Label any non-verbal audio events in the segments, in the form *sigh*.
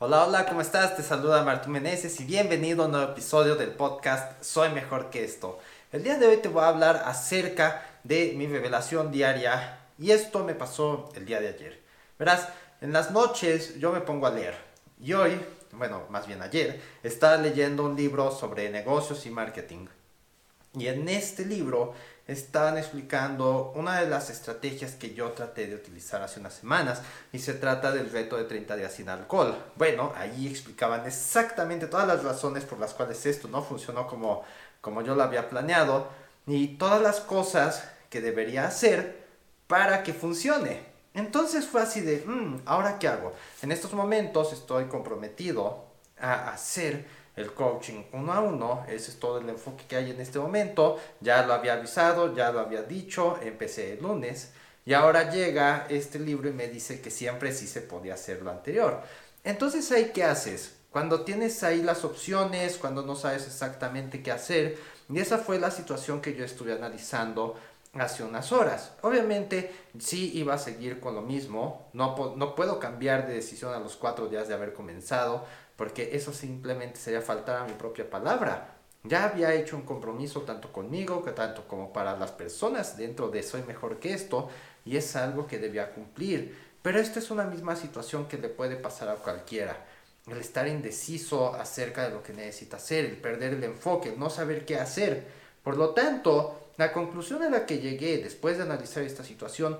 Hola, hola, ¿cómo estás? Te saluda Martín Meneses y bienvenido a un nuevo episodio del podcast Soy Mejor que esto. El día de hoy te voy a hablar acerca de mi revelación diaria y esto me pasó el día de ayer. Verás, en las noches yo me pongo a leer y hoy, bueno, más bien ayer, estaba leyendo un libro sobre negocios y marketing. Y en este libro estaban explicando una de las estrategias que yo traté de utilizar hace unas semanas y se trata del reto de 30 días sin alcohol. Bueno, ahí explicaban exactamente todas las razones por las cuales esto no funcionó como, como yo lo había planeado y todas las cosas que debería hacer para que funcione. Entonces fue así de, mm, ¿ahora qué hago? En estos momentos estoy comprometido a hacer el coaching uno a uno. Ese es todo el enfoque que hay en este momento. Ya lo había avisado, ya lo había dicho, empecé el lunes. Y ahora llega este libro y me dice que siempre sí se podía hacer lo anterior. Entonces, ¿ahí qué haces? Cuando tienes ahí las opciones, cuando no sabes exactamente qué hacer. Y esa fue la situación que yo estuve analizando hace unas horas. Obviamente, sí iba a seguir con lo mismo. No, no puedo cambiar de decisión a los cuatro días de haber comenzado porque eso simplemente sería faltar a mi propia palabra. Ya había hecho un compromiso tanto conmigo, que tanto como para las personas dentro de Soy Mejor que esto, y es algo que debía cumplir. Pero esta es una misma situación que le puede pasar a cualquiera. El estar indeciso acerca de lo que necesita hacer, el perder el enfoque, el no saber qué hacer. Por lo tanto, la conclusión a la que llegué después de analizar esta situación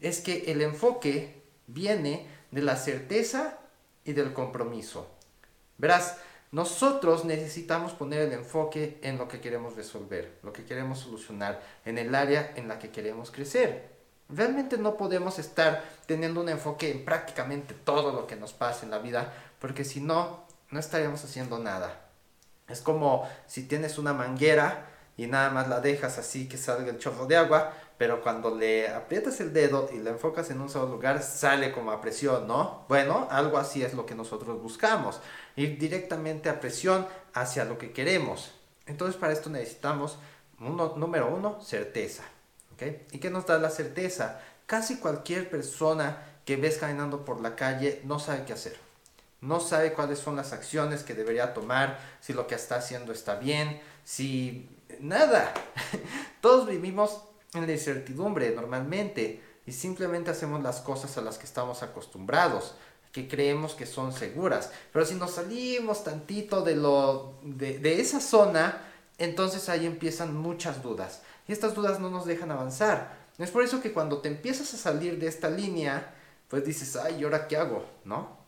es que el enfoque viene de la certeza y del compromiso. Verás, nosotros necesitamos poner el enfoque en lo que queremos resolver, lo que queremos solucionar, en el área en la que queremos crecer. Realmente no podemos estar teniendo un enfoque en prácticamente todo lo que nos pasa en la vida, porque si no, no estaríamos haciendo nada. Es como si tienes una manguera y nada más la dejas así que salga el chorro de agua, pero cuando le aprietas el dedo y le enfocas en un solo lugar, sale como a presión, ¿no? Bueno, algo así es lo que nosotros buscamos ir directamente a presión hacia lo que queremos. Entonces para esto necesitamos, uno, número uno, certeza. ¿okay? ¿Y qué nos da la certeza? Casi cualquier persona que ves caminando por la calle no sabe qué hacer. No sabe cuáles son las acciones que debería tomar, si lo que está haciendo está bien, si nada. *laughs* Todos vivimos en la incertidumbre normalmente y simplemente hacemos las cosas a las que estamos acostumbrados que creemos que son seguras. Pero si nos salimos tantito de, lo, de, esa zona, entonces ahí empiezan muchas dudas. Y estas dudas no nos dejan avanzar. Es por eso que cuando te empiezas a salir de esta línea, pues dices, ay, ¿y ahora qué hago? ¿No?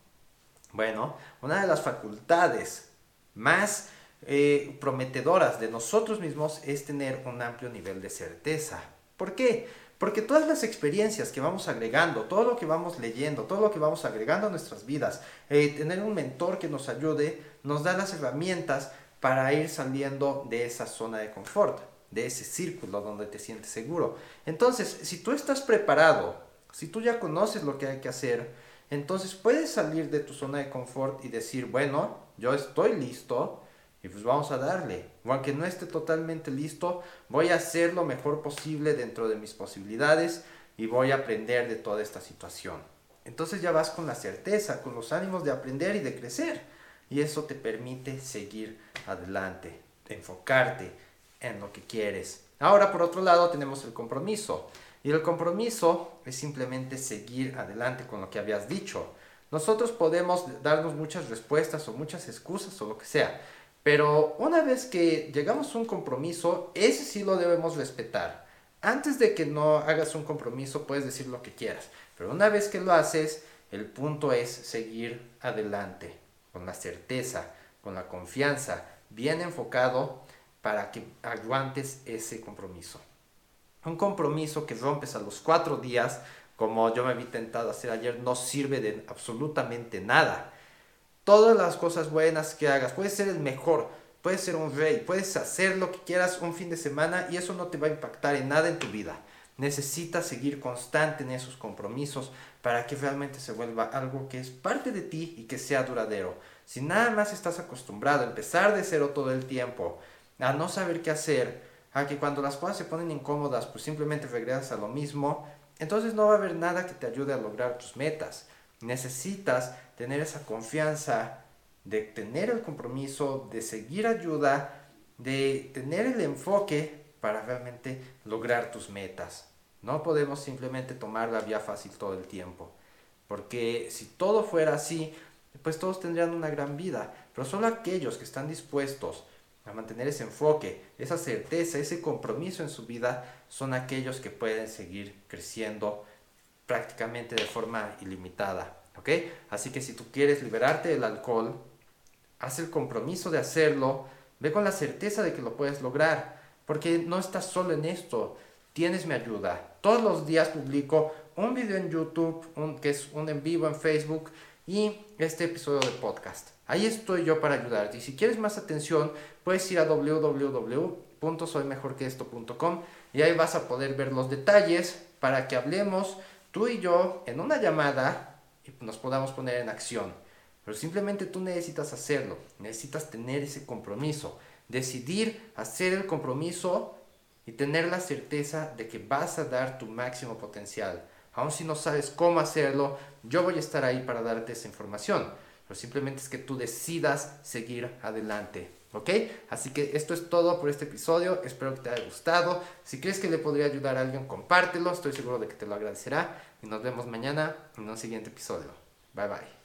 Bueno, una de las facultades más eh, prometedoras de nosotros mismos es tener un amplio nivel de certeza. ¿Por qué? Porque todas las experiencias que vamos agregando, todo lo que vamos leyendo, todo lo que vamos agregando a nuestras vidas, eh, tener un mentor que nos ayude, nos da las herramientas para ir saliendo de esa zona de confort, de ese círculo donde te sientes seguro. Entonces, si tú estás preparado, si tú ya conoces lo que hay que hacer, entonces puedes salir de tu zona de confort y decir, bueno, yo estoy listo, y pues vamos a darle. aunque no esté totalmente listo, voy a hacer lo mejor posible dentro de mis posibilidades y voy a aprender de toda esta situación. Entonces ya vas con la certeza, con los ánimos de aprender y de crecer. Y eso te permite seguir adelante, enfocarte en lo que quieres. Ahora, por otro lado, tenemos el compromiso. Y el compromiso es simplemente seguir adelante con lo que habías dicho. Nosotros podemos darnos muchas respuestas o muchas excusas o lo que sea, pero una vez que llegamos a un compromiso, ese sí lo debemos respetar. Antes de que no hagas un compromiso, puedes decir lo que quieras. Pero una vez que lo haces, el punto es seguir adelante, con la certeza, con la confianza, bien enfocado para que aguantes ese compromiso. Un compromiso que rompes a los cuatro días, como yo me vi tentado a hacer ayer, no sirve de absolutamente nada todas las cosas buenas que hagas. Puedes ser el mejor, puedes ser un rey, puedes hacer lo que quieras un fin de semana y eso no te va a impactar en nada en tu vida. Necesitas seguir constante en esos compromisos para que realmente se vuelva algo que es parte de ti y que sea duradero. Si nada más estás acostumbrado a empezar de cero todo el tiempo, a no saber qué hacer, a que cuando las cosas se ponen incómodas, pues simplemente regresas a lo mismo, entonces no va a haber nada que te ayude a lograr tus metas. Necesitas tener esa confianza de tener el compromiso, de seguir ayuda, de tener el enfoque para realmente lograr tus metas. No podemos simplemente tomar la vía fácil todo el tiempo. Porque si todo fuera así, pues todos tendrían una gran vida. Pero solo aquellos que están dispuestos a mantener ese enfoque, esa certeza, ese compromiso en su vida, son aquellos que pueden seguir creciendo prácticamente de forma ilimitada. ¿Ok? Así que si tú quieres liberarte del alcohol, haz el compromiso de hacerlo, ve con la certeza de que lo puedes lograr, porque no estás solo en esto, tienes mi ayuda. Todos los días publico un video en YouTube, un, que es un en vivo en Facebook y este episodio de podcast. Ahí estoy yo para ayudarte. Y si quieres más atención, puedes ir a www.soymejorqueesto.com y ahí vas a poder ver los detalles para que hablemos tú y yo en una llamada nos podamos poner en acción. Pero simplemente tú necesitas hacerlo, necesitas tener ese compromiso, decidir hacer el compromiso y tener la certeza de que vas a dar tu máximo potencial. Aun si no sabes cómo hacerlo, yo voy a estar ahí para darte esa información. Pero simplemente es que tú decidas seguir adelante. ¿Ok? Así que esto es todo por este episodio. Espero que te haya gustado. Si crees que le podría ayudar a alguien, compártelo. Estoy seguro de que te lo agradecerá. Y nos vemos mañana en un siguiente episodio. Bye bye.